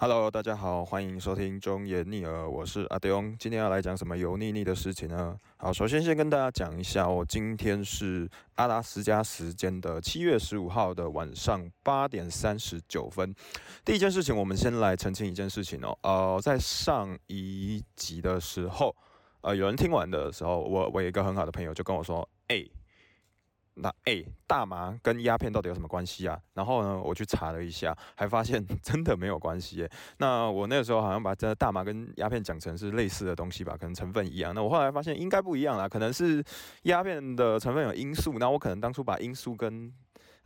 Hello，大家好，欢迎收听中言逆耳，我是阿丢。今天要来讲什么油腻腻的事情呢？好，首先先跟大家讲一下，我今天是阿拉斯加时间的七月十五号的晚上八点三十九分。第一件事情，我们先来澄清一件事情哦。呃，在上一集的时候，呃，有人听完的时候，我我有一个很好的朋友就跟我说，哎。那哎，大麻跟鸦片到底有什么关系啊？然后呢，我去查了一下，还发现 真的没有关系。那我那个时候好像把这大麻跟鸦片讲成是类似的东西吧，可能成分一样。那我后来发现应该不一样啦，可能是鸦片的成分有罂粟，那我可能当初把罂粟跟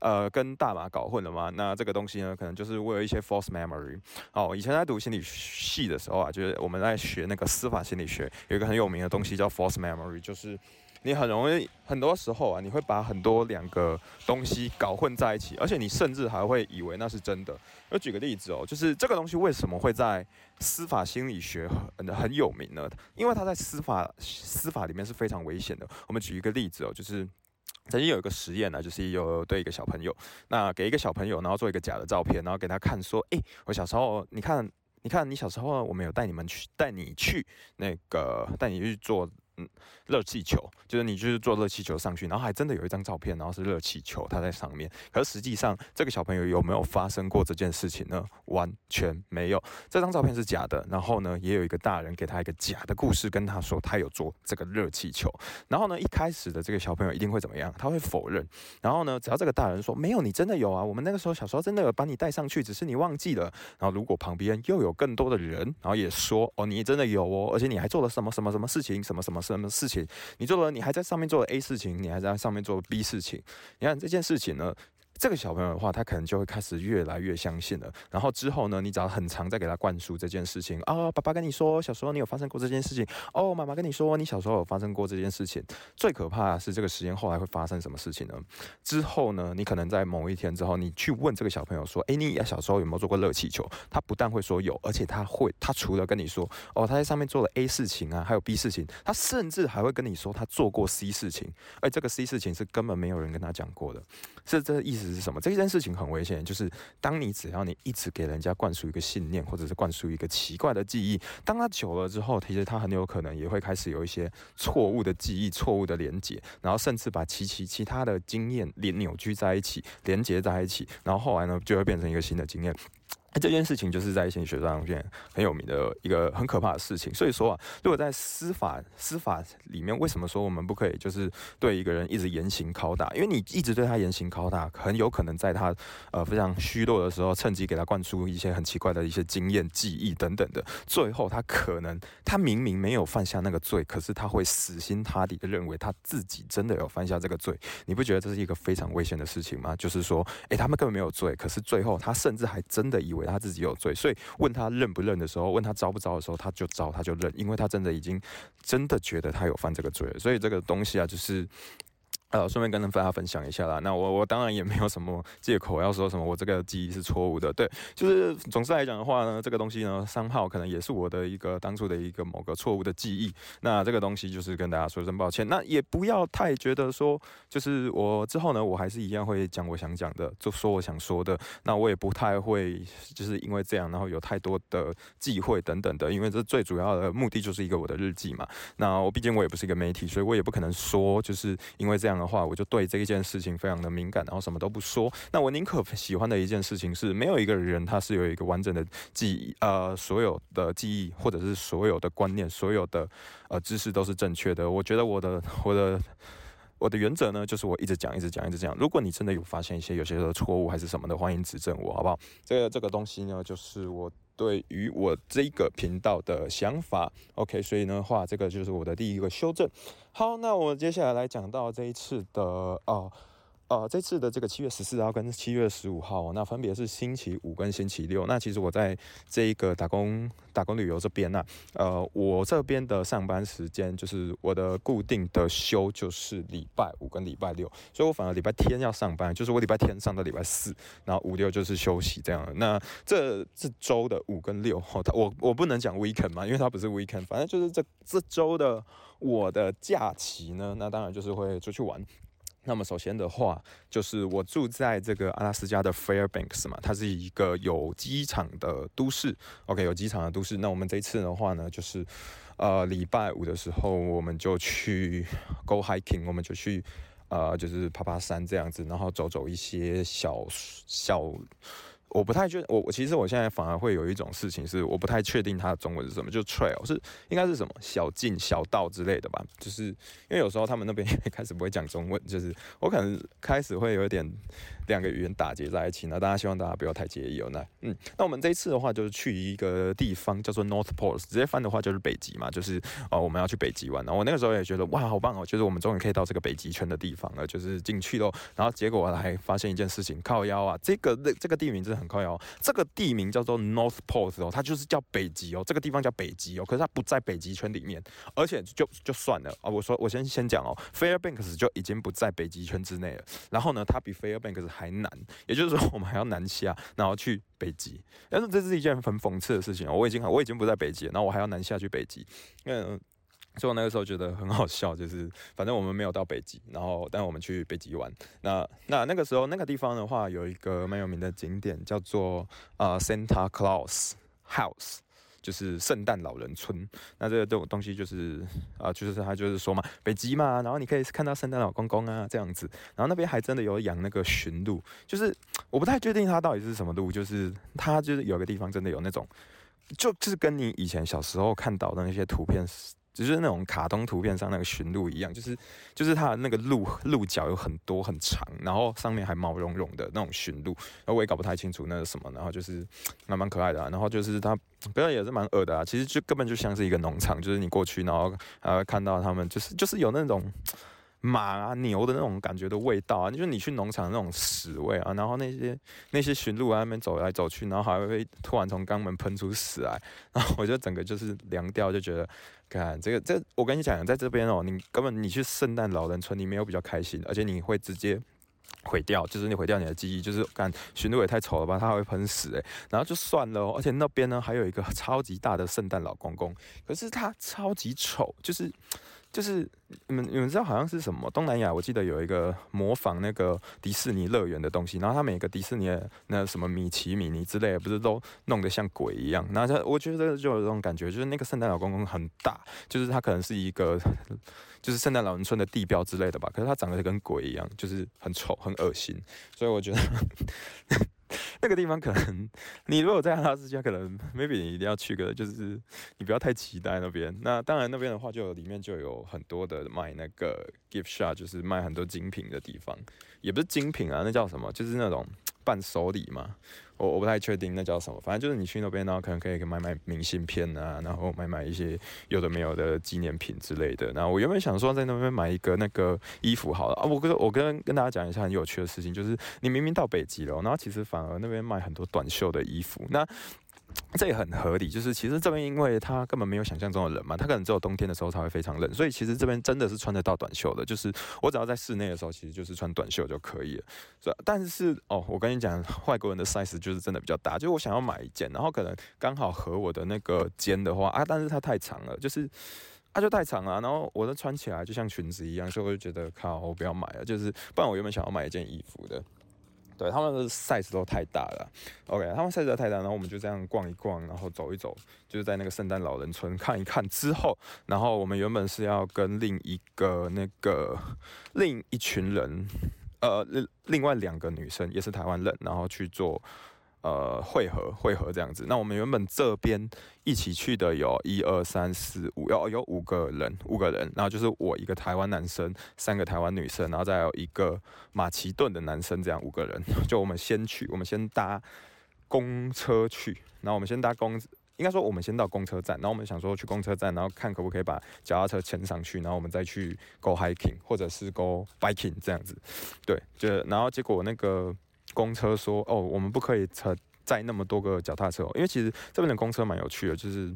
呃跟大麻搞混了嘛。那这个东西呢，可能就是我有一些 false memory。哦，以前在读心理系的时候啊，就是我们在学那个司法心理学，有一个很有名的东西叫 false memory，就是。你很容易，很多时候啊，你会把很多两个东西搞混在一起，而且你甚至还会以为那是真的。我举个例子哦，就是这个东西为什么会在司法心理学很很有名呢？因为它在司法司法里面是非常危险的。我们举一个例子哦，就是曾经有一个实验呢，就是有对一个小朋友，那给一个小朋友，然后做一个假的照片，然后给他看说，诶，我小时候，你看，你看，你小时候我们有带你们去，带你去那个，带你去做。嗯，热气球就是你就是坐热气球上去，然后还真的有一张照片，然后是热气球，它在上面。可是实际上，这个小朋友有没有发生过这件事情呢？完全没有，这张照片是假的。然后呢，也有一个大人给他一个假的故事，跟他说他有做这个热气球。然后呢，一开始的这个小朋友一定会怎么样？他会否认。然后呢，只要这个大人说没有，你真的有啊，我们那个时候小时候真的有把你带上去，只是你忘记了。然后如果旁边又有更多的人，然后也说哦，你真的有哦，而且你还做了什么什么什么事情，什么什么。什么事情？你做了，你还在上面做了 A 事情，你还在上面做了 B 事情。你看这件事情呢？这个小朋友的话，他可能就会开始越来越相信了。然后之后呢，你只要很长再给他灌输这件事情啊，爸爸跟你说，小时候你有发生过这件事情哦，妈妈跟你说，你小时候有发生过这件事情。最可怕的是这个实验后来会发生什么事情呢？之后呢，你可能在某一天之后，你去问这个小朋友说，诶，你小时候有没有做过热气球？他不但会说有，而且他会，他除了跟你说哦，他在上面做了 A 事情啊，还有 B 事情，他甚至还会跟你说他做过 C 事情，而这个 C 事情是根本没有人跟他讲过的，是这意思是什么？这件事情。很危险，就是当你只要你一直给人家灌输一个信念，或者是灌输一个奇怪的记忆，当他久了之后，其实他很有可能也会开始有一些错误的记忆、错误的连接，然后甚至把其其其他的经验连扭曲在一起、连接在一起，然后后来呢，就会变成一个新的经验。这件事情就是在心理学上面很有名的一个很可怕的事情。所以说啊，如果在司法司法里面，为什么说我们不可以就是对一个人一直严刑拷打？因为你一直对他严刑拷打，很有可能在他呃非常虚弱的时候，趁机给他灌输一些很奇怪的一些经验、记忆等等的。最后他可能他明明没有犯下那个罪，可是他会死心塌地的认为他自己真的有犯下这个罪。你不觉得这是一个非常危险的事情吗？就是说，诶，他们根本没有罪，可是最后他甚至还真的以为。他自己有罪，所以问他认不认的时候，问他招不招的时候，他就招，他就认，因为他真的已经真的觉得他有犯这个罪了。所以这个东西啊，就是。呃，顺便跟大家分享一下啦。那我我当然也没有什么借口要说什么我这个记忆是错误的。对，就是总之来讲的话呢，这个东西呢，三号可能也是我的一个当初的一个某个错误的记忆。那这个东西就是跟大家说声抱歉。那也不要太觉得说，就是我之后呢，我还是一样会讲我想讲的，就说我想说的。那我也不太会就是因为这样，然后有太多的忌讳等等的。因为这最主要的目的就是一个我的日记嘛。那我毕竟我也不是一个媒体，所以我也不可能说就是因为这样。的话，我就对这一件事情非常的敏感，然后什么都不说。那我宁可喜欢的一件事情是，没有一个人他是有一个完整的记忆，呃，所有的记忆或者是所有的观念、所有的呃知识都是正确的。我觉得我的我的 我的原则呢，就是我一直讲，一直讲，一直讲。如果你真的有发现一些有些的错误还是什么的，欢迎指正我，好不好？这个这个东西呢，就是我。对于我这个频道的想法，OK，所以呢话，这个就是我的第一个修正。好，那我接下来来讲到这一次的哦。呃这次的这个七月十四号跟七月十五号，那分别是星期五跟星期六。那其实我在这一个打工打工旅游这边呢，呃，我这边的上班时间就是我的固定的休就是礼拜五跟礼拜六，所以我反而礼拜天要上班，就是我礼拜天上到礼拜四，然后五六就是休息这样。那这这周的五跟六，我我不能讲 weekend 嘛，因为它不是 weekend，反正就是这这周的我的假期呢，那当然就是会出去玩。那么首先的话，就是我住在这个阿拉斯加的 Fairbanks 嘛，它是一个有机场的都市。OK，有机场的都市。那我们这一次的话呢，就是呃礼拜五的时候，我们就去 Go hiking，我们就去呃就是爬爬山这样子，然后走走一些小小。我不太确，我我其实我现在反而会有一种事情是，我不太确定它的中文是什么，就 trail 是应该是什么小径、小道之类的吧？就是因为有时候他们那边 开始不会讲中文，就是我可能开始会有点两个语言打结在一起。那大家希望大家不要太介意哦。那嗯，那我们这一次的话就是去一个地方叫做 North Pole，直接翻的话就是北极嘛，就是哦我们要去北极玩。然后我那个时候也觉得哇好棒哦，就是我们终于可以到这个北极圈的地方了，就是进去喽。然后结果我还发现一件事情，靠腰啊，这个这个地名真的。很靠腰，这个地名叫做 North Pole 哦，它就是叫北极哦，这个地方叫北极哦，可是它不在北极圈里面，而且就就算了啊，我说我先先讲哦，Fairbanks 就已经不在北极圈之内了，然后呢，它比 Fairbanks 还南，也就是说 我们还要南下，然后去北极，但是这是一件很讽刺的事情，我已经我已经不在北极，然后我还要南下去北极，嗯。所以我那个时候觉得很好笑，就是反正我们没有到北极，然后但我们去北极玩。那那那个时候那个地方的话，有一个蛮有名的景点叫做呃 Santa Claus House，就是圣诞老人村。那这个东东西就是啊，就是他就是说嘛，北极嘛，然后你可以看到圣诞老公公啊这样子。然后那边还真的有养那个驯鹿，就是我不太确定它到底是什么鹿，就是它就是有个地方真的有那种，就就是跟你以前小时候看到的那些图片。只是那种卡通图片上那个驯鹿一样，就是就是它的那个鹿鹿角有很多很长，然后上面还毛茸茸的那种驯鹿，然后我也搞不太清楚那是什么，然后就是蛮蛮可爱的啊，然后就是它不要也是蛮恶的啊，其实就根本就像是一个农场，就是你过去然后呃看到他们就是就是有那种。马啊牛的那种感觉的味道啊，就是你去农场那种屎味啊，然后那些那些驯鹿啊那边走来走去，然后还会突然从肛门喷出屎来，然后我就整个就是凉掉，就觉得，看这个这我跟你讲，在这边哦，你根本你去圣诞老人村，里面有比较开心，而且你会直接毁掉，就是你毁掉你的记忆，就是看驯鹿也太丑了吧，它会喷屎诶，然后就算了，而且那边呢还有一个超级大的圣诞老公公，可是他超级丑，就是。就是你们你们知道好像是什么东南亚，我记得有一个模仿那个迪士尼乐园的东西，然后它每个迪士尼那什么米奇米妮之类的，不是都弄得像鬼一样？然后我觉得就有这种感觉，就是那个圣诞老公公很大，就是他可能是一个就是圣诞老人村的地标之类的吧，可是它长得跟鬼一样，就是很丑很恶心，所以我觉得。那个地方可能，你如果在阿拉斯加，可能 maybe 你一定要去个，就是你不要太期待那边。那当然那边的话，就里面就有很多的卖那个 gift shop，就是卖很多精品的地方，也不是精品啊，那叫什么？就是那种。伴手礼嘛，我我不太确定那叫什么，反正就是你去那边，然后可能可以买买明信片啊，然后买买一些有的没有的纪念品之类的。然后我原本想说在那边买一个那个衣服好了啊，我跟我跟跟大家讲一下很有趣的事情，就是你明明到北极了，然后其实反而那边卖很多短袖的衣服，那。这也很合理，就是其实这边因为它根本没有想象中的冷嘛，它可能只有冬天的时候才会非常冷，所以其实这边真的是穿得到短袖的。就是我只要在室内的时候，其实就是穿短袖就可以了。但是哦，我跟你讲，外国人的 size 就是真的比较大，就是我想要买一件，然后可能刚好合我的那个肩的话啊，但是它太长了，就是它就太长了，然后我的穿起来就像裙子一样，所以我就觉得靠，我不要买了。就是不然我原本想要买一件衣服的。对，他们的 size 都太大了。OK，他们 size 都太大，然后我们就这样逛一逛，然后走一走，就是在那个圣诞老人村看一看之后，然后我们原本是要跟另一个那个另一群人，呃，另另外两个女生也是台湾人，然后去做。呃，汇合汇合这样子。那我们原本这边一起去的有一二三四五，有有五个人，五个人。然后就是我一个台湾男生，三个台湾女生，然后再有一个马其顿的男生，这样五个人。就我们先去，我们先搭公车去。然后我们先搭公，应该说我们先到公车站。然后我们想说去公车站，然后看可不可以把脚踏车牵上去，然后我们再去 go hiking 或者是 go biking 这样子。对，就然后结果那个。公车说：“哦，我们不可以车载那么多个脚踏车，因为其实这边的公车蛮有趣的，就是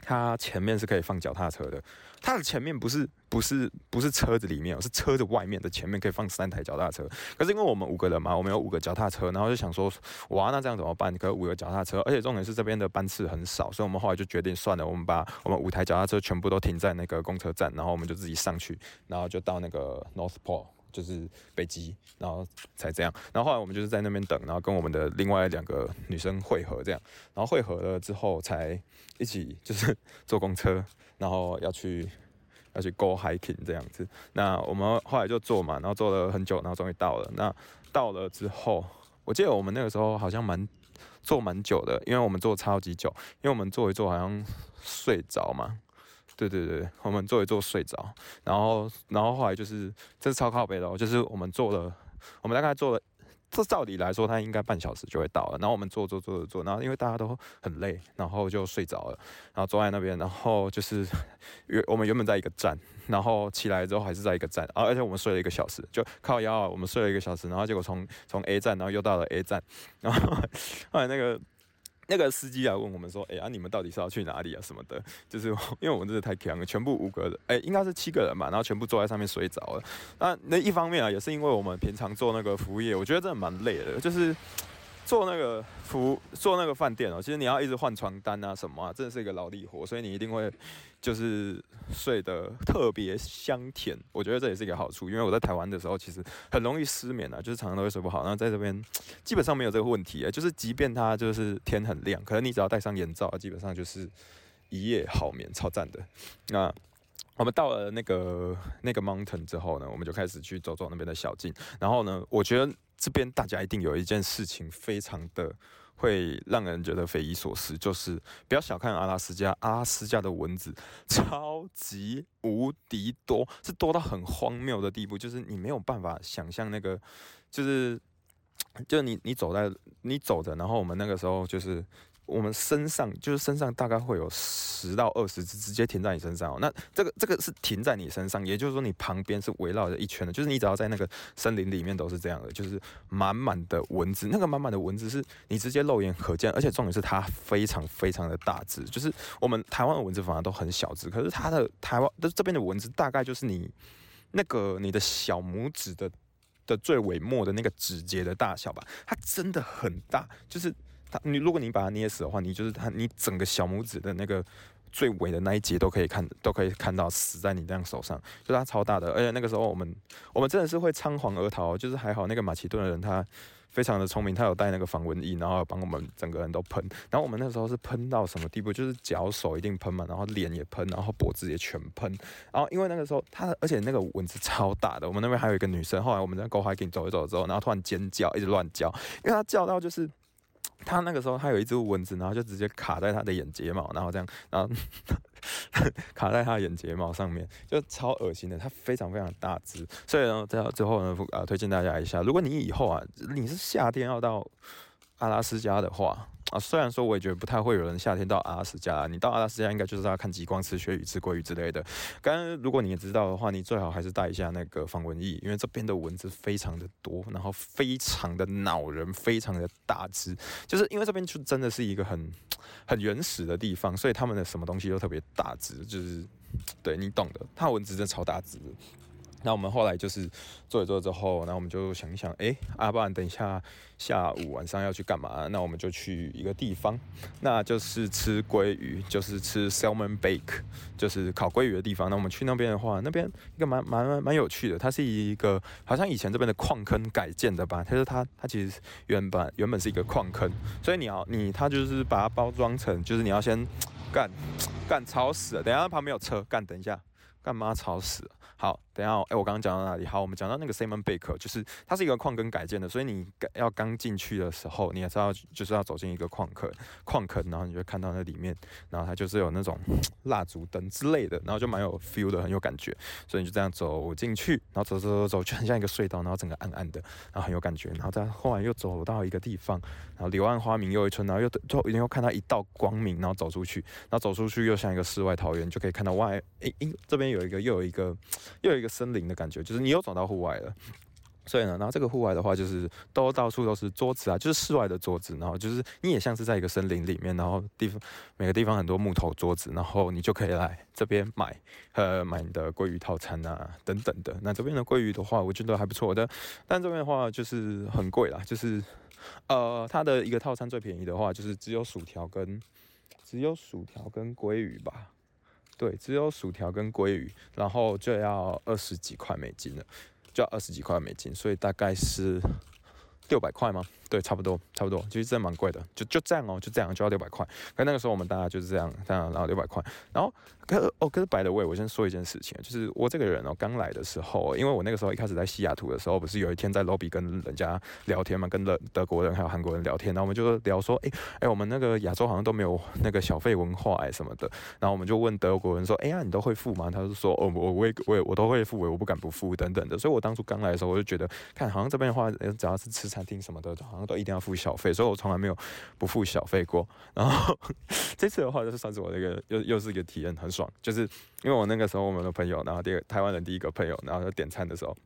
它前面是可以放脚踏车的。它的前面不是不是不是车子里面，哦是车子外面的前面可以放三台脚踏车。可是因为我们五个人嘛，我们有五个脚踏车，然后就想说，哇，那这样怎么办？可五个脚踏车，而且重点是这边的班次很少，所以我们后来就决定算了，我们把我们五台脚踏车全部都停在那个公车站，然后我们就自己上去，然后就到那个 North Pole。”就是北极，然后才这样。然后后来我们就是在那边等，然后跟我们的另外两个女生汇合这样，然后汇合了之后才一起就是坐公车，然后要去要去 go hiking 这样子。那我们后来就坐嘛，然后坐了很久，然后终于到了。那到了之后，我记得我们那个时候好像蛮坐蛮久的，因为我们坐超级久，因为我们坐一坐好像睡着嘛。对对对，我们坐一坐睡着，然后然后后来就是这是超靠北的，哦就是我们坐了，我们大概坐了，这照理来说它应该半小时就会到了，然后我们坐坐坐坐坐，然后因为大家都很累，然后就睡着了，然后坐在那边，然后就是原我们原本在一个站，然后起来之后还是在一个站，啊，而且我们睡了一个小时，就靠腰啊，我们睡了一个小时，然后结果从从 A 站，然后又到了 A 站，然后 后来那个。那个司机啊问我们说：“哎呀，你们到底是要去哪里啊？什么的？就是因为我们真的太强了，全部五个人，哎，应该是七个人嘛，然后全部坐在上面睡着了。那那一方面啊，也是因为我们平常做那个服务业，我觉得真的蛮累的，就是。”做那个服做那个饭店哦，其实你要一直换床单啊什么啊，真的是一个劳力活，所以你一定会就是睡得特别香甜。我觉得这也是一个好处，因为我在台湾的时候其实很容易失眠啊，就是常常都会睡不好。然后在这边基本上没有这个问题，就是即便它就是天很亮，可能你只要戴上眼罩，基本上就是一夜好眠，超赞的。那我们到了那个那个 mountain 之后呢，我们就开始去走走那边的小径。然后呢，我觉得。这边大家一定有一件事情非常的会让人觉得匪夷所思，就是不要小看阿拉斯加，阿拉斯加的蚊子超级无敌多，是多到很荒谬的地步，就是你没有办法想象那个，就是就你你走在你走着，然后我们那个时候就是。我们身上就是身上大概会有十到二十只直接停在你身上哦。那这个这个是停在你身上，也就是说你旁边是围绕着一圈的，就是你只要在那个森林里面都是这样的，就是满满的蚊子。那个满满的蚊子是你直接肉眼可见，而且重点是它非常非常的大只。就是我们台湾的蚊子反而都很小只，可是它的台湾的这边的蚊子大概就是你那个你的小拇指的的最尾末的那个指节的大小吧。它真的很大，就是。你如果你把它捏死的话，你就是它，你整个小拇指的那个最尾的那一节都可以看，都可以看到死在你这样手上，就是它超大的，而且那个时候我们我们真的是会仓皇而逃，就是还好那个马其顿的人他非常的聪明，他有带那个防蚊液，然后帮我们整个人都喷，然后我们那时候是喷到什么地步，就是脚手一定喷嘛，然后脸也喷，然后脖子也全喷，然后因为那个时候他而且那个蚊子超大的，我们那边还有一个女生，后来我们在 Go Hiking 走一走之后，然后突然尖叫，一直乱叫，因为她叫到就是。他那个时候，他有一只蚊子，然后就直接卡在他的眼睫毛，然后这样，然后 卡在他的眼睫毛上面，就超恶心的。它非常非常大只，所以呢，在最后呢，啊，推荐大家一下，如果你以后啊，你是夏天要到阿拉斯加的话。啊，虽然说我也觉得不太会有人夏天到阿拉斯加，你到阿拉斯加应该就是要看极光、吃鳕鱼、吃鲑鱼之类的。刚刚如果你也知道的话，你最好还是带一下那个防蚊液，因为这边的蚊子非常的多，然后非常的恼人，非常的大只，就是因为这边就真的是一个很很原始的地方，所以他们的什么东西都特别大只，就是对你懂的，它蚊子真的超大只。那我们后来就是做一做之后，那我们就想一想，哎，阿不然等一下下午晚上要去干嘛？那我们就去一个地方，那就是吃鲑鱼，就是吃 salmon bake，就是烤鲑鱼的地方。那我们去那边的话，那边一个蛮蛮蛮有趣的，它是一个好像以前这边的矿坑改建的吧？它是它它其实原本原本是一个矿坑，所以你要你它就是把它包装成，就是你要先干干吵死了，等下旁边有车干，等一下。干嘛吵死了？好，等下，哎，我刚刚讲到哪里？好，我们讲到那个 Simon Baker，就是它是一个矿坑改建的，所以你要刚进去的时候，你也知道，就是要走进一个矿坑，矿坑，然后你就看到那里面，然后它就是有那种蜡烛灯之类的，然后就蛮有 feel 的，很有感觉，所以你就这样走进去，然后走走走走，就很像一个隧道，然后整个暗暗的，然后很有感觉，然后再后来又走到一个地方，然后柳暗花明又一村，然后又最后又看到一道光明，然后走出去，然后走出去又像一个世外桃源，就可以看到外，哎哎，这边。有一个又有一个又有一一个森林的感觉，就是你又走到户外了。所以呢，然后这个户外的话，就是都到处都是桌子啊，就是室外的桌子。然后就是你也像是在一个森林里面，然后地方每个地方很多木头桌子，然后你就可以来这边买呃买你的鲑鱼套餐啊等等的。那这边的鲑鱼的话，我觉得还不错的，但这边的话就是很贵啦，就是呃它的一个套餐最便宜的话，就是只有薯条跟只有薯条跟鲑鱼吧。对，只有薯条跟鲑鱼，然后就要二十几块美金了。就要二十几块美金，所以大概是六百块吗？对，差不多，差不多，其实真的蛮贵的，就就这样哦，就这样就要六百块。可那个时候我们大家就是这样，这样，然后六百块。然后，可哦，可是白的位，我先说一件事情，就是我这个人哦，刚来的时候，因为我那个时候一开始在西雅图的时候，不是有一天在 lobby 跟人家聊天嘛，跟德德国人还有韩国人聊天，然后我们就聊说，哎哎，我们那个亚洲好像都没有那个小费文化哎什么的。然后我们就问德国人说，哎呀，你都会付吗？他就说，哦，我我也我也我都会付，我不敢不付等等的。所以我当初刚来的时候，我就觉得，看好像这边的话，只要是吃餐厅什么的，好像都一定要付小费。所以，我从来没有不付小费过。然后 这次的话，就是算是我那个又又是一个体验，很爽。就是因为我那个时候我们的朋友，然后第二台湾人第一个朋友，然后就点餐的时候。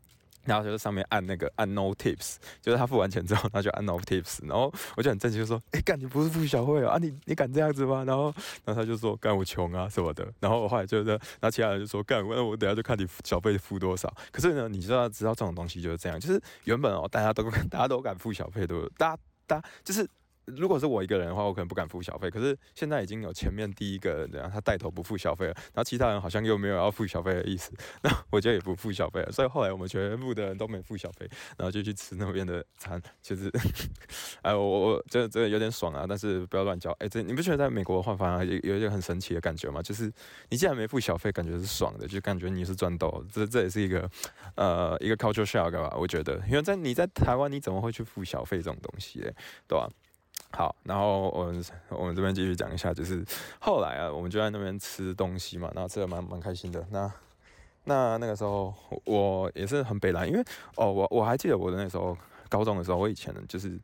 然后就在上面按那个按 no tips，就是他付完钱之后，他就按 no tips。然后我就很震惊，就说：“哎，干你不是付小费啊？你你敢这样子吗？”然后然后他就说：“干我穷啊什么的。”然后我后来就，然后其他人就说：“干我我等下就看你小费付多少。”可是呢，你知道知道这种东西就是这样，就是原本哦，大家都 大家都敢付小费，都大家大家就是。如果是我一个人的话，我可能不敢付小费。可是现在已经有前面第一个人这样，他带头不付小费了，然后其他人好像又没有要付小费的意思，那 我就也不付小费了。所以后来我们全部的人都没付小费，然后就去吃那边的餐。其实，哎，我我这这有点爽啊，但是不要乱交。哎，这你不觉得在美国的话，反而有有一个很神奇的感觉吗？就是你既然没付小费，感觉是爽的，就感觉你是赚到。这这也是一个呃一个 culture shock 吧？我觉得，因为在你在台湾，你怎么会去付小费这种东西嘞？对吧？好，然后我们我们这边继续讲一下，就是后来啊，我们就在那边吃东西嘛，然后吃的蛮蛮开心的。那那那个时候我也是很北蓝，因为哦，我我还记得我的那时候高中的时候，我以前就是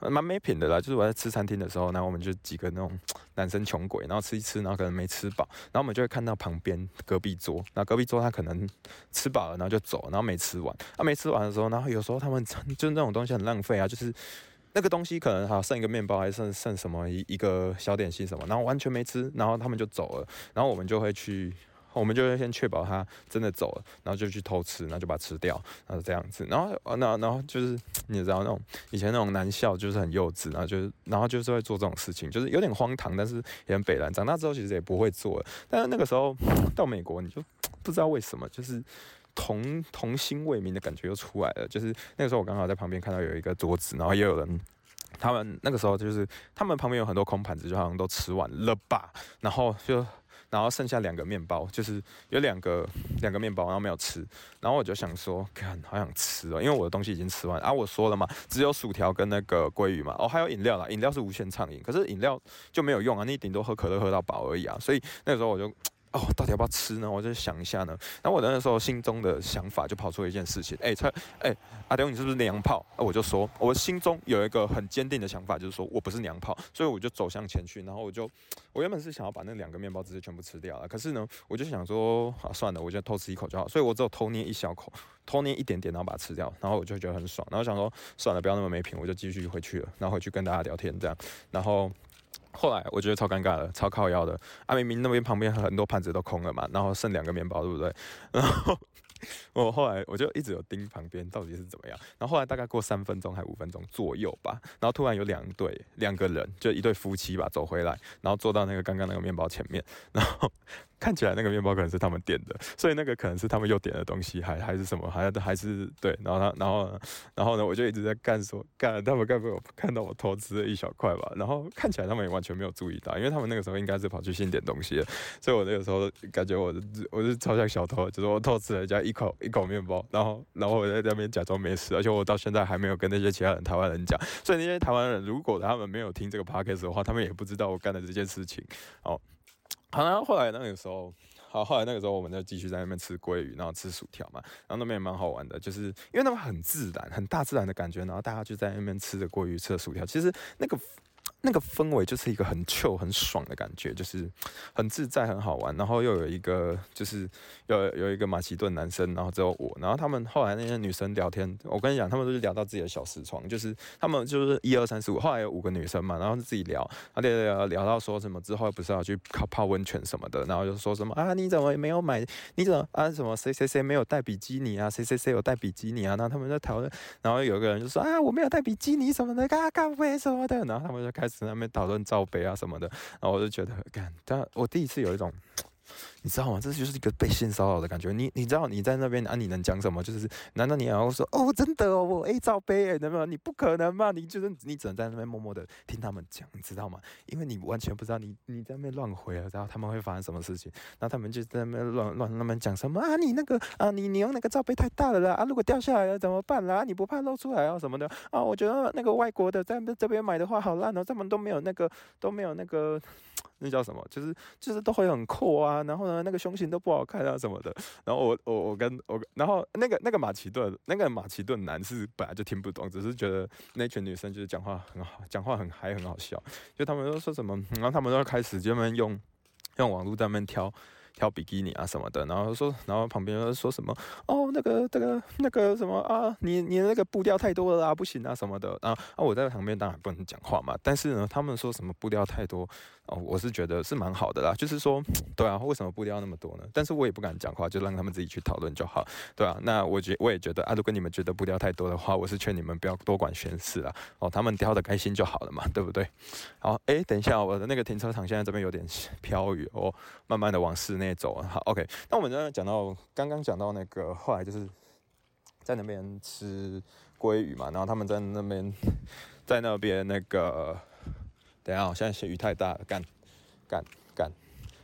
蛮没品的啦，就是我在吃餐厅的时候，然后我们就几个那种男生穷鬼，然后吃一吃，然后可能没吃饱，然后我们就会看到旁边隔壁桌，那隔壁桌他可能吃饱了，然后就走，然后没吃完，他没吃完的时候，然后有时候他们就那种东西很浪费啊，就是。那个东西可能还剩一个面包，还剩剩什么一一个小点心什么，然后完全没吃，然后他们就走了，然后我们就会去，我们就会先确保他真的走了，然后就去偷吃，然后就把它吃掉，然后这样子，然后那然后就是你知道那种以前那种男校就是很幼稚，然后就是然后就是会做这种事情，就是有点荒唐，但是也很北蓝。长大之后其实也不会做了，但是那个时候到美国你就不知道为什么就是。童童心未泯的感觉又出来了，就是那个时候我刚好在旁边看到有一个桌子，然后也有人，他们那个时候就是他们旁边有很多空盘子，就好像都吃完了吧，然后就然后剩下两个面包，就是有两个两个面包，然后没有吃，然后我就想说，看好想吃哦，因为我的东西已经吃完啊，我说了嘛，只有薯条跟那个鲑鱼嘛，哦还有饮料啦，饮料是无限畅饮，可是饮料就没有用啊，你顶多喝可乐喝到饱而已啊，所以那个时候我就。哦，到底要不要吃呢？我就想一下呢。然后我那时候心中的想法就跑出一件事情。哎，蔡，哎，阿丢，你是不是娘炮？我就说，我心中有一个很坚定的想法，就是说我不是娘炮。所以我就走向前去，然后我就，我原本是想要把那两个面包直接全部吃掉了。可是呢，我就想说，啊，算了，我就偷吃一口就好。所以我只有偷捏一小口，偷捏一点点，然后把它吃掉。然后我就觉得很爽。然后想说，算了，不要那么没品，我就继续回去了。然后回去跟大家聊天这样。然后。后来我觉得超尴尬的，超靠腰的。啊，明明那边旁边很多盘子都空了嘛，然后剩两个面包，对不对？然后。我后来我就一直有盯旁边到底是怎么样，然后后来大概过三分钟还五分钟左右吧，然后突然有两对两个人，就一对夫妻吧走回来，然后坐到那个刚刚那个面包前面，然 后看起来那个面包可能是他们点的，所以那个可能是他们又点的东西，还还是什么，还还是对，然后他然后然后呢，我就一直在干说干，他们该不会看到我偷吃了一小块吧？然后看起来他们也完全没有注意到，因为他们那个时候应该是跑去新点东西了，所以我那个时候感觉我我是超像小偷，就是我偷吃了人家一。口一口面包，然后然后我在那边假装没事，而且我到现在还没有跟那些其他人台湾人讲，所以那些台湾人如果他们没有听这个 podcast 的话，他们也不知道我干的这件事情。哦，好，然后后来那个时候，好，后来那个时候我们就继续在那边吃鲑鱼，然后吃薯条嘛，然后那边也蛮好玩的，就是因为那边很自然，很大自然的感觉，然后大家就在那边吃着鲑鱼，吃着薯条，其实那个。那个氛围就是一个很酷很爽的感觉，就是很自在很好玩，然后又有一个就是有有一个马其顿男生，然后只有我，然后他们后来那些女生聊天，我跟你讲，他们都是聊到自己的小视窗，就是他们就是一二三四五，后来有五个女生嘛，然后就自己聊，啊聊聊聊到说什么之后不是要去泡泡温泉什么的，然后就说什么啊你怎么没有买？你怎么啊什么谁谁谁没有带比基尼啊？谁谁谁有带比基尼啊？然后他们在讨论，然后有一个人就说啊我没有带比基尼什么的，嘎嘎啡什么的，然后他们就开始。在那边讨论罩杯啊什么的，然后我就觉得，干，但我第一次有一种你知道吗？这就是一个被性骚扰的感觉。你你知道你在那边啊，你能讲什么？就是难道你要说哦，真的哦，我 A 罩杯，能不能？你不可能嘛？你就是你只能在那边默默的听他们讲，你知道吗？因为你完全不知道你你在那边乱回了，然后他们会发生什么事情。然后他们就在那边乱乱那边讲什么啊？你那个啊，你你用那个罩杯太大了啦啊！如果掉下来了怎么办啦？你不怕露出来啊什么的啊？我觉得那个外国的在这边买的话好烂哦，他们都没有那个都没有那个。那叫什么？就是就是都会很阔啊，然后呢，那个胸型都不好看啊什么的。然后我我我跟我，然后那个那个马其顿那个马其顿男士本来就听不懂，只是觉得那群女生就是讲话很好，讲话很嗨，很好笑。就他们都说什么，然后他们都开始就们用用网络在那边挑。挑比基尼啊什么的，然后说，然后旁边说什么哦，那个这个那个什么啊，你你那个布料太多了啊，不行啊什么的。啊啊，我在旁边当然不能讲话嘛，但是呢，他们说什么布料太多哦，我是觉得是蛮好的啦，就是说，对啊，为什么布料那么多呢？但是我也不敢讲话，就让他们自己去讨论就好，对啊，那我觉我也觉得啊，如果你们觉得布料太多的话，我是劝你们不要多管闲事啊，哦，他们挑的开心就好了嘛，对不对？好，哎，等一下，我的那个停车场现在这边有点飘雨哦，慢慢的往室内走，好，OK。那我们刚刚讲到，刚刚讲到那个，后来就是在那边吃鲑鱼嘛，然后他们在那边，在那边那个，等下，我现在雨太大了，干，干，干。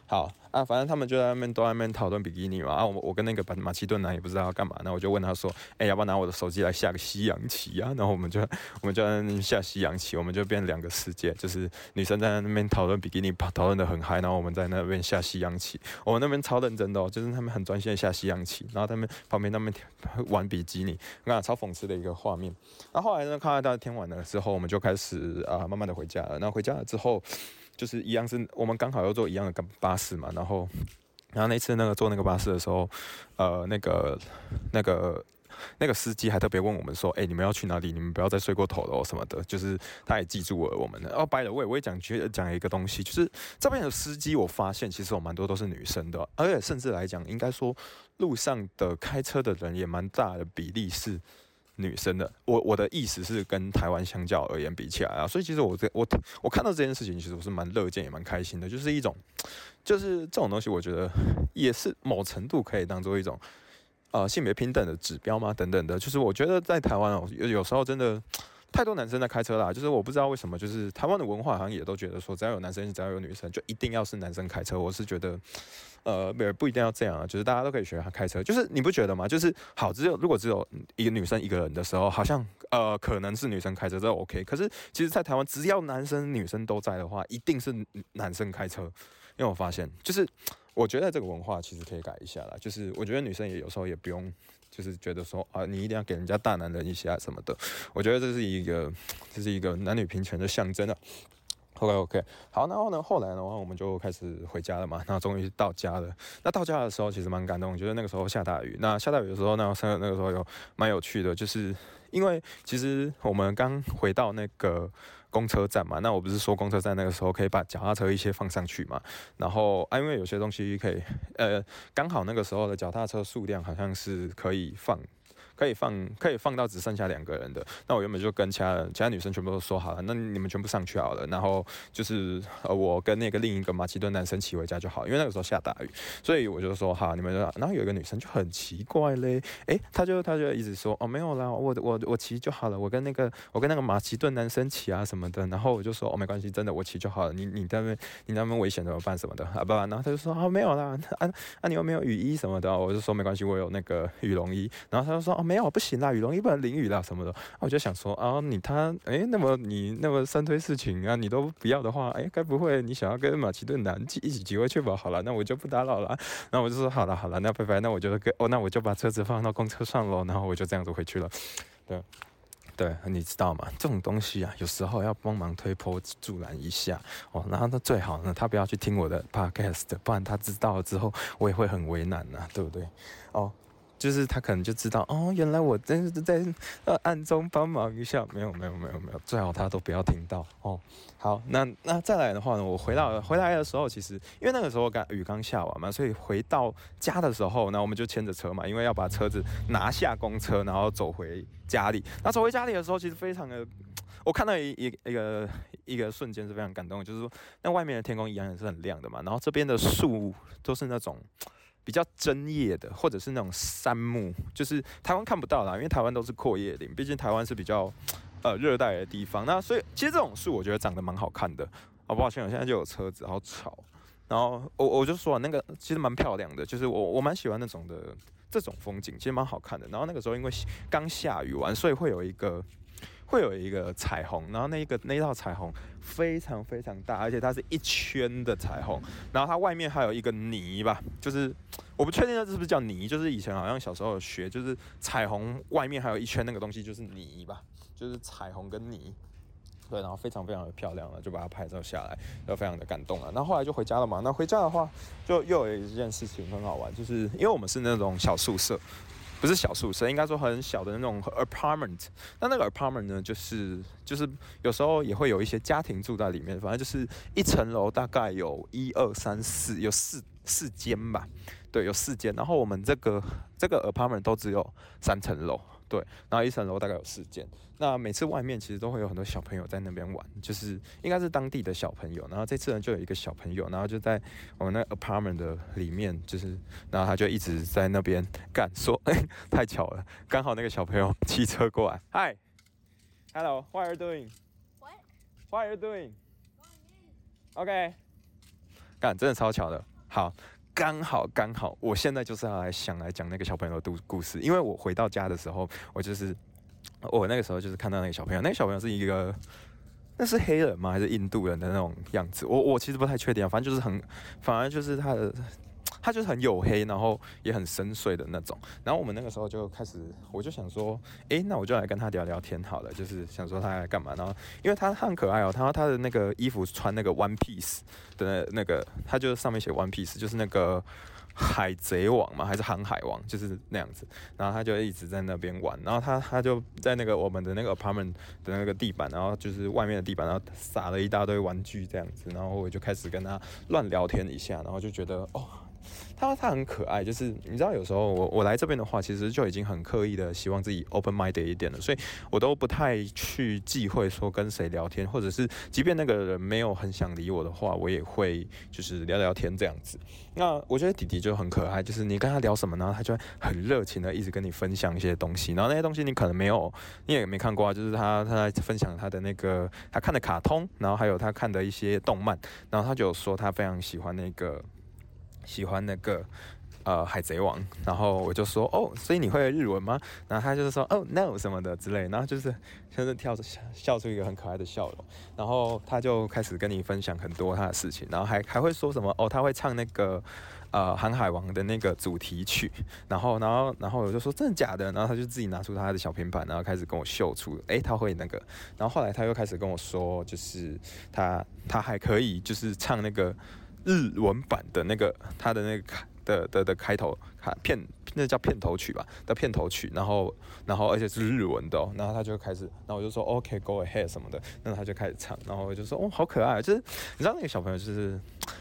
好啊，反正他们就在那边都在那边讨论比基尼嘛。啊，我我跟那个马马其顿男也不知道要干嘛，那我就问他说：“哎，要不要拿我的手机来下个西洋棋啊？”然后我们就我们就在那边下西洋棋，我们就变两个世界，就是女生在那边讨论比基尼，讨论的很嗨，然后我们在那边下西洋棋。我们那边超认真的哦，就是他们很专心的下西洋棋，然后他们旁边他们 玩比基尼，那超讽刺的一个画面。然后后来呢，看到大家天晚了之后，我们就开始啊，慢慢的回家了。然后回家了之后。就是一样是，我们刚好要坐一样的巴士嘛，然后，然后那次那个坐那个巴士的时候，呃，那个那个那个司机还特别问我们说，哎，你们要去哪里？你们不要再睡过头了什么的。就是他也记住了我们的哦 by the way，我也讲觉讲一个东西，就是这边的司机，我发现其实有蛮多都是女生的，而且甚至来讲，应该说路上的开车的人也蛮大的比例是。女生的，我我的意思是跟台湾相较而言比起来啊，所以其实我这我我看到这件事情，其实我是蛮乐见也蛮开心的，就是一种，就是这种东西，我觉得也是某程度可以当做一种，呃，性别平等的指标吗？等等的，就是我觉得在台湾哦，有有时候真的。太多男生在开车啦，就是我不知道为什么，就是台湾的文化好像也都觉得说，只要有男生，只要有女生，就一定要是男生开车。我是觉得，呃，不不一定要这样啊，就是大家都可以学他开车。就是你不觉得吗？就是好，只有如果只有一个女生一个人的时候，好像呃可能是女生开车这 OK。可是其实，在台湾只要男生女生都在的话，一定是男生开车。因为我发现，就是我觉得这个文化其实可以改一下啦。就是我觉得女生也有时候也不用。就是觉得说啊，你一定要给人家大男人一些啊什么的，我觉得这是一个，这是一个男女平权的象征啊。OK OK，好，然后呢，后来的话我们就开始回家了嘛，那终于到家了。那到家的时候其实蛮感动，我觉得那个时候下大雨，那下大雨的时候，那那个时候有蛮有趣的，就是因为其实我们刚回到那个。公车站嘛，那我不是说公车站那个时候可以把脚踏车一些放上去嘛，然后啊，因为有些东西可以，呃，刚好那个时候的脚踏车数量好像是可以放。可以放，可以放到只剩下两个人的。那我原本就跟其他其他女生全部都说好了，那你们全部上去好了。然后就是呃，我跟那个另一个马其顿男生骑回家就好，因为那个时候下大雨，所以我就说好，你们就。然后有一个女生就很奇怪嘞，诶，她就她就一直说哦没有啦，我我我骑就好了，我跟那个我跟那个马其顿男生骑啊什么的。然后我就说哦没关系，真的我骑就好了。你你那边你那边危险怎么办什么的啊不？然后他就说哦没有啦，啊啊你有没有雨衣什么的？我就说没关系，我有那个羽绒衣。然后他就说哦。没有不行啦，羽绒衣不能淋雨啦什么的。我就想说啊，你他哎，那么你那么三推四请啊，你都不要的话，哎，该不会你想要跟马其顿男一起集回去吧？好了，那我就不打扰了。然后我就说好了好了，那拜拜，那我就跟哦，那我就把车子放到公车上喽。然后我就这样子回去了。对对，你知道吗？这种东西啊，有时候要帮忙推波助澜一下哦。然后他最好呢，他不要去听我的 podcast，不然他知道了之后，我也会很为难呐，对不对？哦。就是他可能就知道哦，原来我真是在呃暗中帮忙一下，没有没有没有没有，最好他都不要听到哦。好，那那再来的话呢，我回到回来的时候，其实因为那个时候刚雨刚下完嘛，所以回到家的时候，那我们就牵着车嘛，因为要把车子拿下公车，然后走回家里。那走回家里的时候，其实非常的。我看到一一一个一个瞬间是非常感动，就是说那外面的天空一样也是很亮的嘛，然后这边的树都是那种比较针叶的，或者是那种杉木，就是台湾看不到啦，因为台湾都是阔叶林，毕竟台湾是比较呃热带的地方。那所以其实这种树我觉得长得蛮好看的。好抱歉，我现在就有车子，好吵。然后我我就说那个其实蛮漂亮的，就是我我蛮喜欢那种的这种风景，其实蛮好看的。然后那个时候因为刚下雨完，所以会有一个会有一个彩虹，然后那一个那道彩虹非常非常大，而且它是一圈的彩虹，然后它外面还有一个泥吧，就是我不确定它是不是叫泥，就是以前好像小时候学，就是彩虹外面还有一圈那个东西就是泥吧，就是彩虹跟泥。对，然后非常非常的漂亮了，就把它拍照下来，就非常的感动了。那后来就回家了嘛。那回家的话，就又有一件事情很好玩，就是因为我们是那种小宿舍，不是小宿舍，应该说很小的那种 apartment。那那个 apartment 呢，就是就是有时候也会有一些家庭住在里面，反正就是一层楼大概有一二三四，有四四间吧。对，有四间。然后我们这个这个 apartment 都只有三层楼。对，然后一层楼大概有四间。那每次外面其实都会有很多小朋友在那边玩，就是应该是当地的小朋友。然后这次呢，就有一个小朋友，然后就在我们那 apartment 的里面，就是然后他就一直在那边干，说，哎，太巧了，刚好那个小朋友 骑车过来。Hi，Hello，What are you doing？What？What are you doing？OK，干，真的超巧的。好。刚好刚好，我现在就是要来想来讲那个小朋友的故故事，因为我回到家的时候，我就是我那个时候就是看到那个小朋友，那个小朋友是一个，那是黑人吗？还是印度人的那种样子？我我其实不太确定啊，反正就是很，反而就是他的。他就是很黝黑，然后也很深邃的那种。然后我们那个时候就开始，我就想说，诶，那我就来跟他聊聊天好了。就是想说他来干嘛？然后因为他很可爱哦，他他的那个衣服穿那个 One Piece 的那那个，他就上面写 One Piece，就是那个海贼王嘛，还是航海王，就是那样子。然后他就一直在那边玩。然后他他就在那个我们的那个 apartment 的那个地板，然后就是外面的地板，然后撒了一大堆玩具这样子。然后我就开始跟他乱聊天一下，然后就觉得哦。他他很可爱，就是你知道，有时候我我来这边的话，其实就已经很刻意的希望自己 open minded 一点了，所以我都不太去忌讳说跟谁聊天，或者是即便那个人没有很想理我的话，我也会就是聊聊天这样子。那我觉得弟弟就很可爱，就是你跟他聊什么呢，他就很热情的一直跟你分享一些东西，然后那些东西你可能没有，你也没看过啊，就是他他在分享他的那个他看的卡通，然后还有他看的一些动漫，然后他就说他非常喜欢那个。喜欢那个呃海贼王，然后我就说哦，所以你会日文吗？然后他就是说哦 no 什么的之类，然后就是就是跳着笑笑出一个很可爱的笑容，然后他就开始跟你分享很多他的事情，然后还还会说什么哦他会唱那个呃航海王的那个主题曲，然后然后然后我就说真的假的？然后他就自己拿出他的小平板，然后开始跟我秀出，诶，他会那个，然后后来他又开始跟我说，就是他他还可以就是唱那个。日文版的那个，它的那个开的的的开头，片那叫片头曲吧的片头曲，然后然后而且是日文的，哦然后他就开始，然后我就说 OK go ahead 什么的，然后他就开始唱，然后我就说哦好可爱，就是你知道那个小朋友就是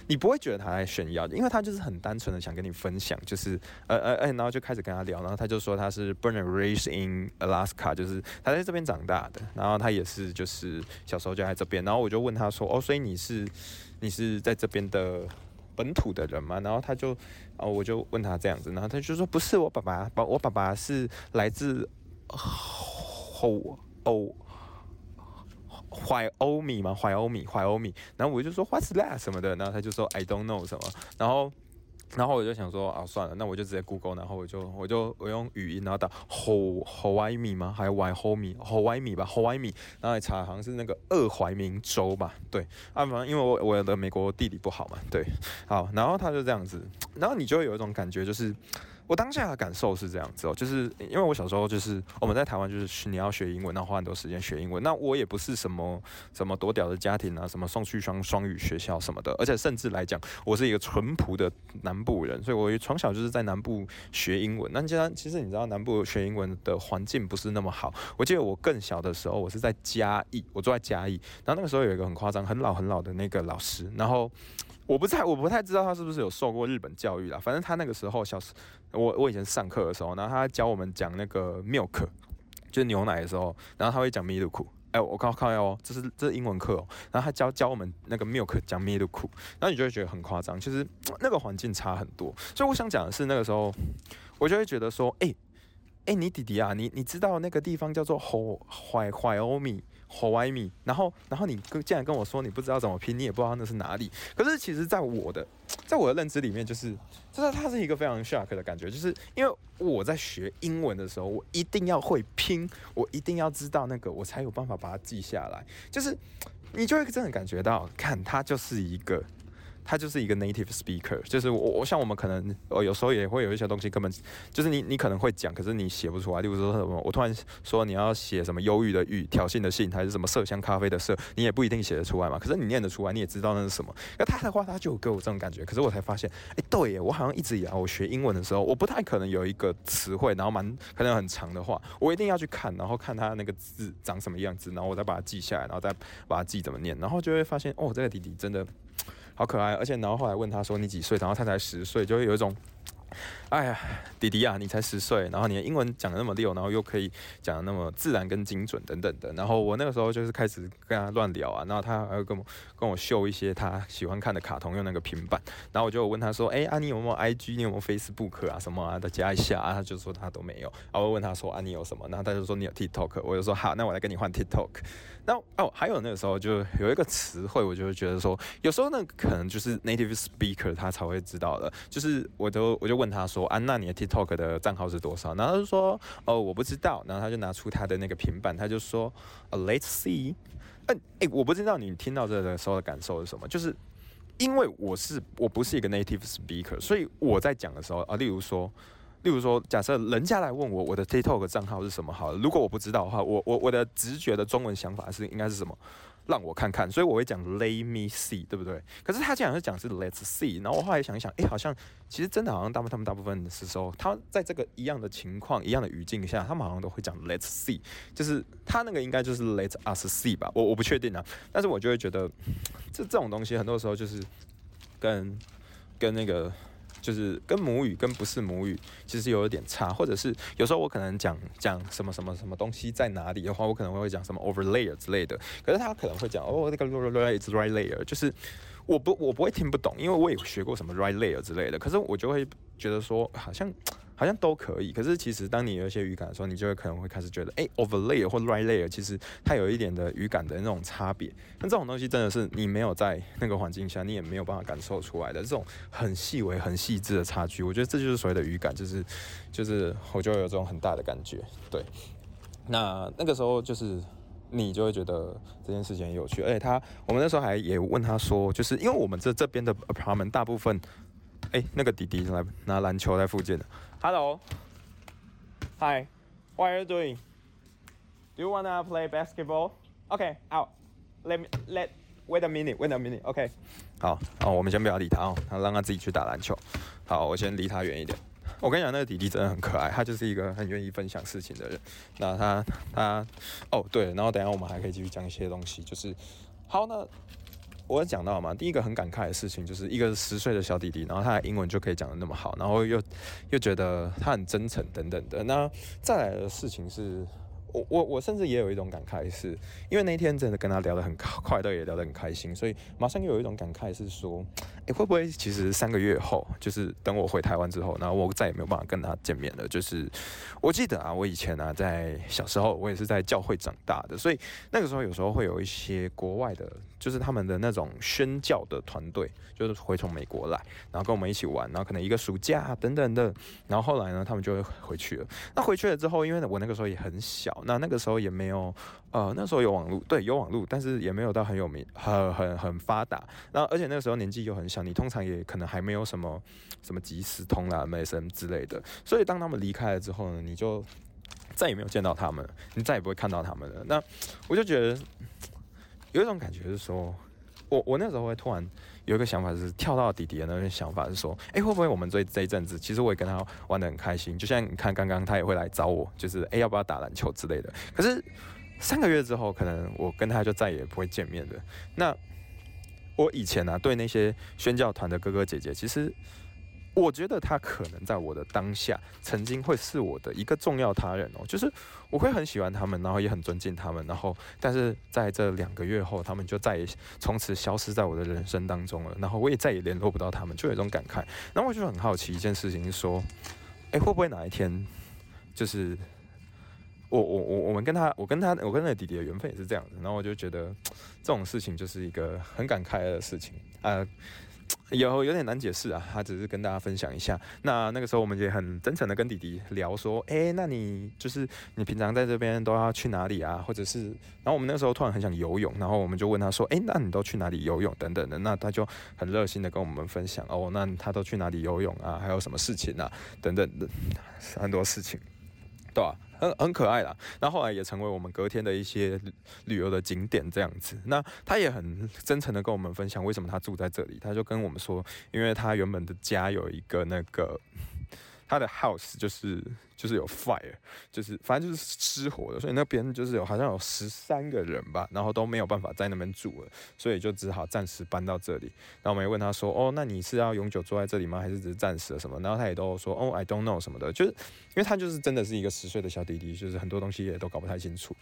你不会觉得他在炫耀，因为他就是很单纯的想跟你分享，就是呃呃呃，然后就开始跟他聊，然后他就说他是 born and raised in Alaska，就是他在这边长大的，然后他也是就是小时候就在这边，然后我就问他说哦，所以你是。你是在这边的本土的人嘛？然后他就，哦，我就问他这样子，然后他就说不是我爸爸，爸我爸爸是来自后欧怀欧米嘛？怀欧米，怀欧米。然后我就说 What's that 什么的，然后他就说 I don't know 什么，然后。然后我就想说啊，算了，那我就直接 Google，然后我就我就我用语音，然后打 Ho Hawaii 米吗？还有 Why h o m i Hawaii 米吧，Hawaii 米，然后查好像是那个二怀明州吧，对，啊，反正因为我我的美国地理不好嘛，对，好，然后他就这样子，然后你就会有一种感觉就是。我当下的感受是这样子哦，就是因为我小时候就是我们在台湾就是你要学英文，那花很多时间学英文。那我也不是什么什么多屌的家庭啊，什么送去双双语学校什么的，而且甚至来讲，我是一个淳朴的南部人，所以我从小就是在南部学英文。那既然其实你知道南部学英文的环境不是那么好，我记得我更小的时候，我是在嘉义，我住在嘉义，然后那个时候有一个很夸张、很老很老的那个老师，然后。我不太我不太知道他是不是有受过日本教育啦，反正他那个时候小时，我我以前上课的时候，然后他教我们讲那个 milk，就是牛奶的时候，然后他会讲 milk，哎，我靠靠哦，这是这是英文课哦。然后他教教我们那个 milk 讲 milk，然后你就会觉得很夸张，其实那个环境差很多。所以我想讲的是，那个时候我就会觉得说，哎哎，你弟弟啊，你你知道那个地方叫做吼怀怀欧米。Hawaii，，然后，然后你跟竟然跟我说你不知道怎么拼，你也不知道那是哪里。可是其实，在我的，在我的认知里面，就是，就是它是一个非常 shock 的感觉，就是因为我在学英文的时候，我一定要会拼，我一定要知道那个，我才有办法把它记下来。就是你就会真的感觉到，看它就是一个。他就是一个 native speaker，就是我我像我们可能呃有时候也会有一些东西根本就是你你可能会讲，可是你写不出来。例如说什么，我突然说你要写什么忧郁的郁、挑衅的衅，还是什么麝香咖啡的麝，你也不一定写得出来嘛。可是你念得出来，你也知道那是什么。那他的话，他就给我这种感觉。可是我才发现，哎，对耶，我好像一直以来我学英文的时候，我不太可能有一个词汇，然后蛮可能很长的话，我一定要去看，然后看他那个字长什么样子，然后我再把它记下来，然后再把它记怎么念，然后就会发现，哦，这个弟弟真的。好可爱，而且然后后来问他说你几岁，然后他才十岁，就会有一种。哎呀，弟弟啊，你才十岁，然后你的英文讲的那么溜，然后又可以讲的那么自然跟精准等等的。然后我那个时候就是开始跟他乱聊啊，然后他还会跟我跟我秀一些他喜欢看的卡通，用那个平板。然后我就问他说，哎啊，你有没有 IG？你有没有 Facebook 啊？什么啊？再加一下啊？他就说他都没有。然后我问他说，啊，你有什么？然后他就说你有 TikTok。我就说好，那我来跟你换 TikTok。那哦，还有那个时候就有一个词汇，我就会觉得说，有时候那可能就是 native speaker 他才会知道的，就是我都我就问他。说安娜，你的 TikTok 的账号是多少？然后他就说，哦，我不知道。然后他就拿出他的那个平板，他就说，Let's see。嗯，哎，我不知道你听到这个时候的感受是什么？就是因为我是我不是一个 native speaker，所以我在讲的时候啊，例如说，例如说，假设人家来问我我的 TikTok 账号是什么，好，如果我不知道的话，我我我的直觉的中文想法是应该是什么？让我看看，所以我会讲 Let me see，对不对？可是他竟然是讲是 Let's see，然后我后来想一想，哎，好像其实真的好像大部他们大部分的时候，他在这个一样的情况、一样的语境下，他们好像都会讲 Let's see，就是他那个应该就是 Let us see 吧？我我不确定啊，但是我就会觉得这这种东西很多时候就是跟跟那个。就是跟母语跟不是母语其实有一点差，或者是有时候我可能讲讲什么什么什么东西在哪里的话，我可能会讲什么 overlayer 之类的，可是他可能会讲哦那个 right right layer，就是我不我不会听不懂，因为我也学过什么 right layer 之类的，可是我就会觉得说好像。好像都可以，可是其实当你有一些语感的时候，你就会可能会开始觉得，哎，overlayer 或 right layer，其实它有一点的语感的那种差别。那这种东西真的是你没有在那个环境下，你也没有办法感受出来的这种很细微、很细致的差距。我觉得这就是所谓的语感，就是就是我就有这种很大的感觉。对，那那个时候就是你就会觉得这件事情很有趣，而且他我们那时候还也问他说，就是因为我们这这边的 apartment 大部分。哎，那个弟弟来拿篮球在附近的。Hello，Hi，What are you doing? Do you wanna play basketball? Okay, out. Let me let wait a minute, wait a minute. Okay. 好，哦，我们先不要理他哦，他让他自己去打篮球。好，我先离他远一点。我跟你讲，那个弟弟真的很可爱，他就是一个很愿意分享事情的人。那他他哦对，然后等下我们还可以继续讲一些东西，就是好那。我讲到嘛，第一个很感慨的事情，就是一个十岁的小弟弟，然后他的英文就可以讲得那么好，然后又又觉得他很真诚等等的。那再来的事情是。我我我甚至也有一种感慨，是因为那天真的跟他聊得很快乐，也聊得很开心，所以马上又有一种感慨是说，诶，会不会其实三个月后，就是等我回台湾之后，然后我再也没有办法跟他见面了？就是我记得啊，我以前啊，在小时候，我也是在教会长大的，所以那个时候有时候会有一些国外的，就是他们的那种宣教的团队，就是会从美国来，然后跟我们一起玩，然后可能一个暑假等等的，然后后来呢，他们就会回去了。那回去了之后，因为我那个时候也很小。那那个时候也没有，呃，那时候有网络，对，有网络，但是也没有到很有名，很很很发达。然后而且那个时候年纪又很小，你通常也可能还没有什么什么即时通啦、MSN 之类的。所以当他们离开了之后呢，你就再也没有见到他们，你再也不会看到他们了。那我就觉得有一种感觉是说。我我那时候会突然有一个想法，是跳到弟弟的那个想法是说，哎，会不会我们这这一阵子，其实我也跟他玩的很开心，就像你看刚刚他也会来找我，就是哎要不要打篮球之类的。可是三个月之后，可能我跟他就再也不会见面了。那我以前呢，对那些宣教团的哥哥姐姐，其实我觉得他可能在我的当下曾经会是我的一个重要他人哦，就是我会很喜欢他们，然后也很尊敬他们，然后但是在这两个月后，他们就再也从此消失在我的人生当中了，然后我也再也联络不到他们，就有一种感慨。然后我就很好奇一件事情，说，哎，会不会哪一天，就是我我我我们跟他，我跟他，我跟那个弟弟的缘分也是这样子，然后我就觉得这种事情就是一个很感慨的事情啊。有有点难解释啊，他只是跟大家分享一下。那那个时候我们也很真诚的跟弟弟聊说，哎，那你就是你平常在这边都要去哪里啊？或者是，然后我们那个时候突然很想游泳，然后我们就问他说，哎，那你都去哪里游泳等等的？那他就很热心的跟我们分享，哦，那他都去哪里游泳啊？还有什么事情啊？等等的很多事情，对吧？很很可爱啦，那后来也成为我们隔天的一些旅游的景点这样子。那他也很真诚的跟我们分享为什么他住在这里，他就跟我们说，因为他原本的家有一个那个。他的 house 就是就是有 fire，就是反正就是失火的，所以那边就是有好像有十三个人吧，然后都没有办法在那边住了，所以就只好暂时搬到这里。然后我们也问他说：“哦，那你是要永久住在这里吗？还是只是暂时的什么？”然后他也都说：“哦，I don't know 什么的。”就是因为他就是真的是一个十岁的小弟弟，就是很多东西也都搞不太清楚，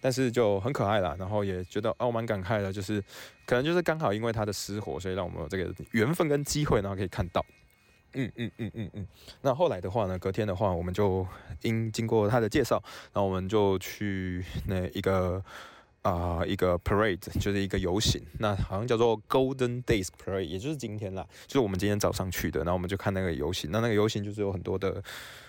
但是就很可爱啦。然后也觉得哦蛮感慨的，就是可能就是刚好因为他的失火，所以让我们有这个缘分跟机会，然后可以看到。嗯嗯嗯嗯嗯，那后来的话呢，隔天的话，我们就因经过他的介绍，那我们就去那一个啊一个 parade，就是一个游行，那好像叫做 Golden Days Parade，也就是今天啦，就是我们今天早上去的，然后我们就看那个游行，那那个游行就是有很多的。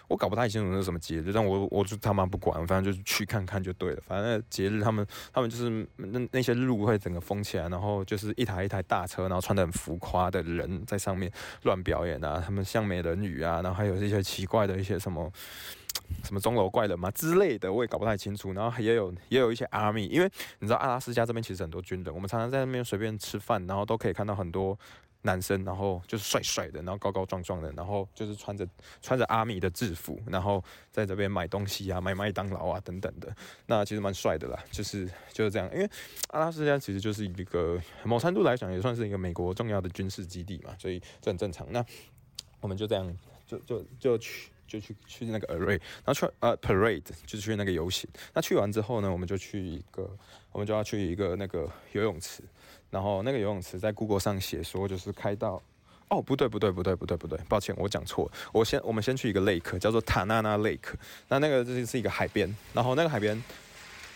我搞不太清楚那是什么节日，但我我就他妈不管，反正就是去看看就对了。反正节日他们他们就是那那些路会整个封起来，然后就是一台一台大车，然后穿的很浮夸的人在上面乱表演啊，他们像美人鱼啊，然后还有一些奇怪的一些什么什么钟楼怪人嘛之类的，我也搞不太清楚。然后也有也有一些 army，因为你知道阿拉斯加这边其实很多军人，我们常常在那边随便吃饭，然后都可以看到很多。男生，然后就是帅帅的，然后高高壮壮的，然后就是穿着穿着阿米的制服，然后在这边买东西啊，买麦当劳啊等等的，那其实蛮帅的啦，就是就是这样，因为阿拉斯加其实就是一个某程度来讲也算是一个美国重要的军事基地嘛，所以这很正常。那我们就这样就就就去就去去那个 array，然后去呃 parade 就是去那个游行。那去完之后呢，我们就去一个我们就要去一个那个游泳池。然后那个游泳池在 Google 上写说就是开到，哦不对不对不对不对不对，抱歉我讲错，我先我们先去一个 lake 叫做塔纳纳 lake，那那个这是一个海边，然后那个海边，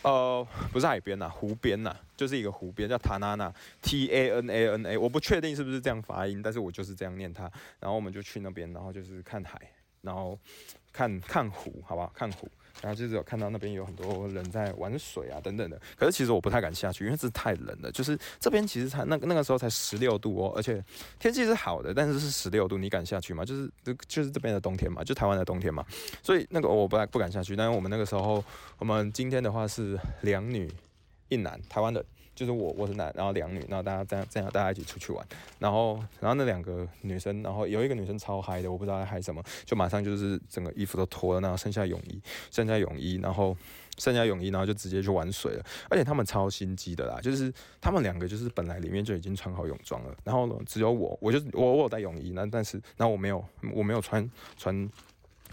呃不是海边呐，湖边呐，就是一个湖边叫塔纳纳 T A N A N A，我不确定是不是这样发音，但是我就是这样念它，然后我们就去那边，然后就是看海，然后看看湖，好不好？看湖。然后就是有看到那边有很多人在玩水啊等等的，可是其实我不太敢下去，因为这太冷了。就是这边其实才那那个时候才十六度哦，而且天气是好的，但是是十六度，你敢下去吗？就是就就是这边的冬天嘛，就台湾的冬天嘛。所以那个我不太不敢下去。但是我们那个时候，我们今天的话是两女一男，台湾的。就是我，我是男，然后两女，然后大家这样这样，大家一起出去玩，然后然后那两个女生，然后有一个女生超嗨的，我不知道她嗨什么，就马上就是整个衣服都脱了，然后剩下泳衣，剩下泳衣，然后剩下泳衣，然后就直接去玩水了，而且他们超心机的啦，就是他们两个就是本来里面就已经穿好泳装了，然后呢只有我，我就我我有带泳衣，那但是然后我没有我没有穿穿。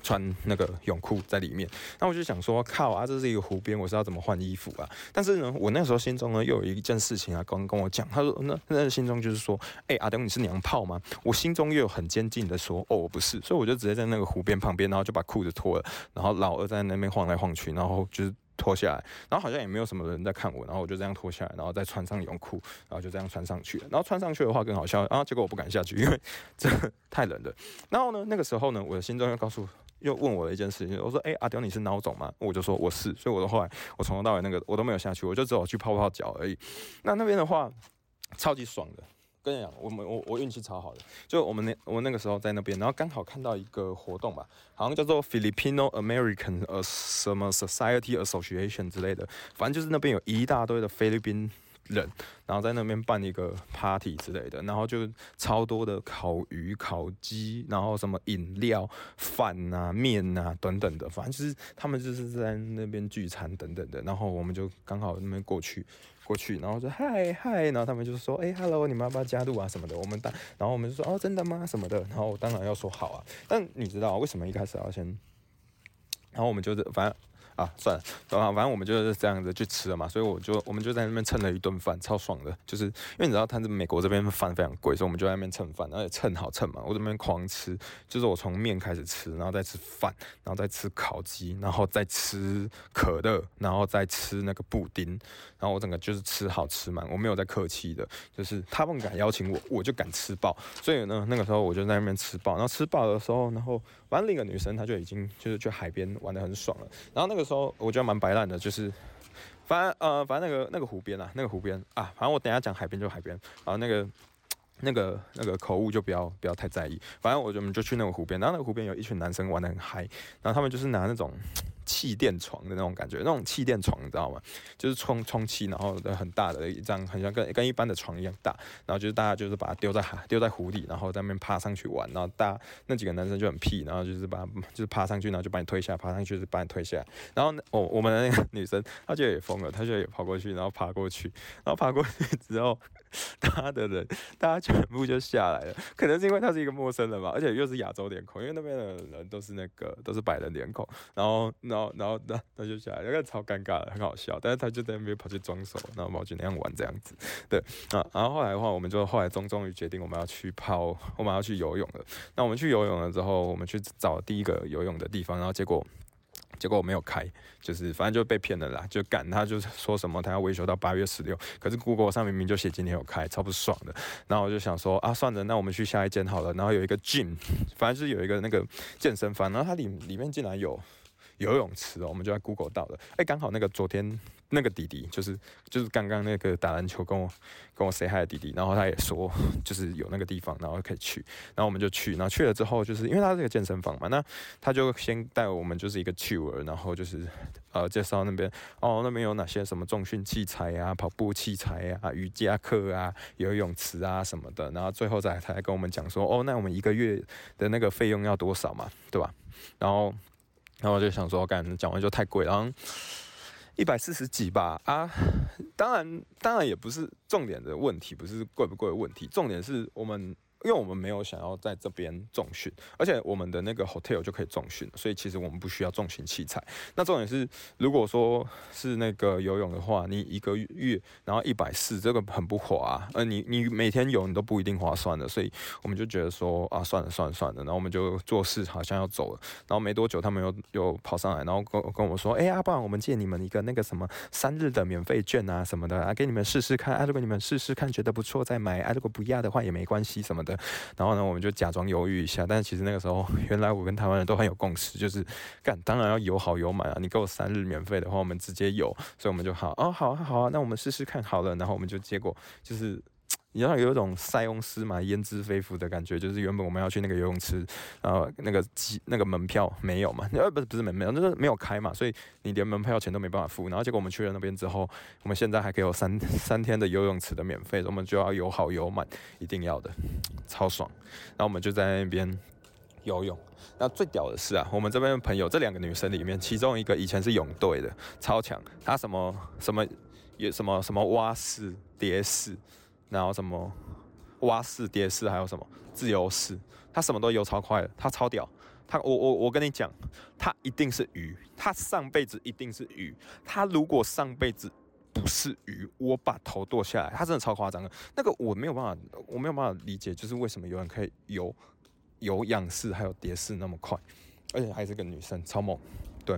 穿那个泳裤在里面，那我就想说，靠啊，这是一个湖边，我是要怎么换衣服啊？但是呢，我那时候心中呢又有一件事情啊，刚跟我讲，他说，那那心中就是说，哎，阿东你是娘炮吗？我心中又有很坚定的说，哦，我不是，所以我就直接在那个湖边旁边，然后就把裤子脱了，然后老二在那边晃来晃去，然后就是脱下来，然后好像也没有什么人在看我，然后我就这样脱下来，然后再穿上泳裤，然后就这样穿上去了。然后穿上去的话更好笑，然后结果我不敢下去，因为这太冷了。然后呢，那个时候呢，我的心中又告诉。又问我了一件事情，我说：“哎，阿刁，你是孬种吗？”我就说：“我是。”所以，我的后来，我从头到尾那个我都没有下去，我就只有去泡泡脚而已。那那边的话，超级爽的。跟你讲，我们我我运气超好的，就我们那我那个时候在那边，然后刚好看到一个活动吧，好像叫做 Filipino American 呃什么 Society Association 之类的，反正就是那边有一大堆的菲律宾。人，然后在那边办一个 party 之类的，然后就超多的烤鱼、烤鸡，然后什么饮料、饭啊、面啊等等的，反正就是他们就是在那边聚餐等等的，然后我们就刚好那边过去。过去，然后说嗨嗨，然后他们就说哎，hello，你们要不要加入啊什么的？我们当，然后我们就说哦，真的吗？什么的？然后我当然要说好啊。但你知道为什么一开始要先？然后我们就是反正。啊，算了，反正我们就是这样子去吃了嘛，所以我就我们就在那边蹭了一顿饭，超爽的。就是因为你知道，他这美国这边饭非常贵，所以我们就在那边蹭饭，而且蹭好蹭嘛。我这边狂吃，就是我从面开始吃，然后再吃饭，然后再吃烤鸡，然后再吃可乐，然后再吃那个布丁，然后我整个就是吃好吃满，我没有在客气的，就是他们敢邀请我，我就敢吃爆。所以呢，那个时候我就在那边吃爆，然后吃饱的时候，然后反正另一个女生她就已经就是去海边玩的很爽了，然后那个。说我觉得蛮白烂的，就是反正呃反正那个那个湖边啊，那个湖边啊，反正我等下讲海边就海边，然后那个那个那个口误就不要不要太在意，反正我我们就去那个湖边，然后那个湖边有一群男生玩的很嗨，然后他们就是拿那种。气垫床的那种感觉，那种气垫床你知道吗？就是充充气，然后很大的一张，很像跟跟一般的床一样大。然后就是大家就是把它丢在海，丢在湖里，然后在那边爬上去玩。然后大那几个男生就很屁，然后就是把 就是爬上去，然后就把你推下，爬上去就把你推下。然后呢我我们的那个女生，她就也疯了，她就也跑过去，然后爬过去，然后爬过去之后，他的人大家全部就下来了。可能是因为他是一个陌生人吧，而且又是亚洲脸孔，因为那边的人都是那个都是白人脸孔。然后然后。然后，然后，那他就下来，那个超尴尬的，很好笑。但是他就在那边跑去装熟，然后跑去那样玩这样子。对啊，然后后来的话，我们就后来终终于决定，我们要去泡，我们要去游泳了。那我们去游泳了之后，我们去找第一个游泳的地方，然后结果。结果我没有开，就是反正就被骗了啦，就赶他就是说什么他要维修到八月十六，可是 Google 上明明就写今天有开，超不爽的。然后我就想说啊，算了，那我们去下一间好了。然后有一个 gym，反正就是有一个那个健身房，然后它里里面竟然有。游泳池哦，我们就在 Google 到了。哎，刚好那个昨天那个弟弟，就是就是刚刚那个打篮球跟我跟我 say hi 的弟弟，然后他也说就是有那个地方，然后可以去，然后我们就去，然后去了之后，就是因为他是个健身房嘛，那他就先带我们就是一个 tour，然后就是呃介绍那边哦那边有哪些什么重训器材啊、跑步器材啊、瑜伽课啊、游泳池啊什么的，然后最后再才跟我们讲说哦，那我们一个月的那个费用要多少嘛，对吧？然后。然后我就想说，干讲完就太贵，然后一百四十几吧啊！当然，当然也不是重点的问题，不是贵不贵的问题，重点是我们。因为我们没有想要在这边重训，而且我们的那个 hotel 就可以重训，所以其实我们不需要重型器材。那重点是，如果说是那个游泳的话，你一个月然后一百四，这个很不划。呃，你你每天游你都不一定划算的，所以我们就觉得说啊，算了算了算了，然后我们就做事好像要走了。然后没多久，他们又又跑上来，然后跟跟我说，哎呀，不然我们借你们一个那个什么三日的免费券啊什么的啊，给你们试试看啊，如果你们试试看觉得不错再买啊，如果不要的话也没关系什么的。然后呢，我们就假装犹豫一下，但是其实那个时候，原来我跟台湾人都很有共识，就是干，当然要有好有满啊！你给我三日免费的话，我们直接有，所以我们就好哦，好啊，好啊，那我们试试看好了，然后我们就结果就是。你知道有一种塞翁失马焉知非福的感觉，就是原本我们要去那个游泳池，然后那个机那个门票没有嘛，呃不是不是门票，就是没有开嘛，所以你连门票钱都没办法付。然后结果我们去了那边之后，我们现在还给我三 三天的游泳池的免费，我们就要游好游满，一定要的，超爽。然后我们就在那边游泳。那最屌的是啊，我们这边朋友这两个女生里面，其中一个以前是泳队的，超强，她什么什么也什么什么蛙式蝶式。然后什么蛙式、蝶式，还有什么自由式，他什么都游超快的，他超屌。他我我我跟你讲，他一定是鱼，他上辈子一定是鱼。他如果上辈子不是鱼，我把头剁下来。他真的超夸张的，那个我没有办法，我没有办法理解，就是为什么有人可以游游仰式还有蝶式那么快，而且还是个女生，超猛。对，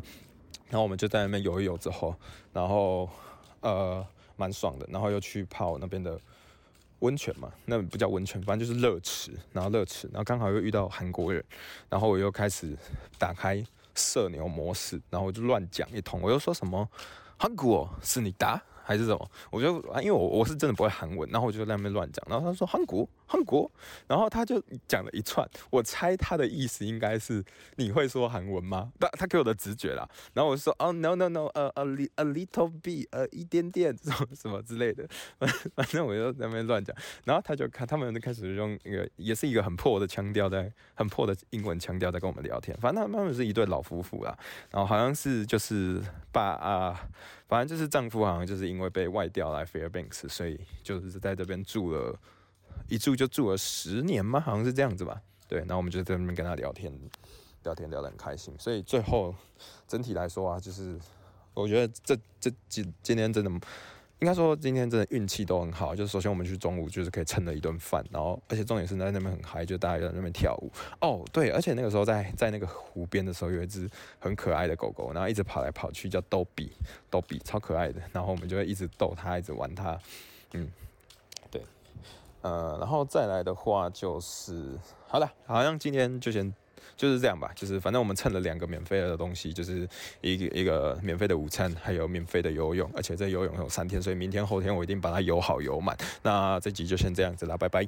然后我们就在那边游一游之后，然后呃蛮爽的，然后又去泡那边的。温泉嘛，那不叫温泉，反正就是热池，然后热池，然后刚好又遇到韩国人，然后我又开始打开社牛模式，然后我就乱讲一通，我又说什么韩国是你打。还是什么？我就啊，因为我我是真的不会韩文，然后我就在那边乱讲。然后他说韩国，韩国，然后他就讲了一串。我猜他的意思应该是你会说韩文吗？他他给我的直觉啦。然后我说哦，no no no，呃呃，a little bit，呃，一点点 什么什么之类的。反正我就在那边乱讲。然后他就看他们就开始用一个也是一个很破的腔调，在很破的英文腔调在跟我们聊天。反正他们是一对老夫妇啦。然后好像是就是把啊。反正就是丈夫好像就是因为被外调来 Fairbanks，所以就是在这边住了，一住就住了十年吗，好像是这样子吧。对，然后我们就在那边跟他聊天，聊天聊得很开心。所以最后整体来说啊，就是我觉得这这今今天真的。应该说今天真的运气都很好，就是首先我们去中午就是可以蹭了一顿饭，然后而且重点是在那边很嗨，就大家在那边跳舞哦，对，而且那个时候在在那个湖边的时候有一只很可爱的狗狗，然后一直跑来跑去叫逗比，逗比超可爱的，然后我们就会一直逗它，一直玩它，嗯，对，呃，然后再来的话就是好了，好像今天就先。就是这样吧，就是反正我们蹭了两个免费的东西，就是一个一个免费的午餐，还有免费的游泳，而且这游泳有三天，所以明天后天我一定把它游好游满。那这集就先这样子啦，拜拜。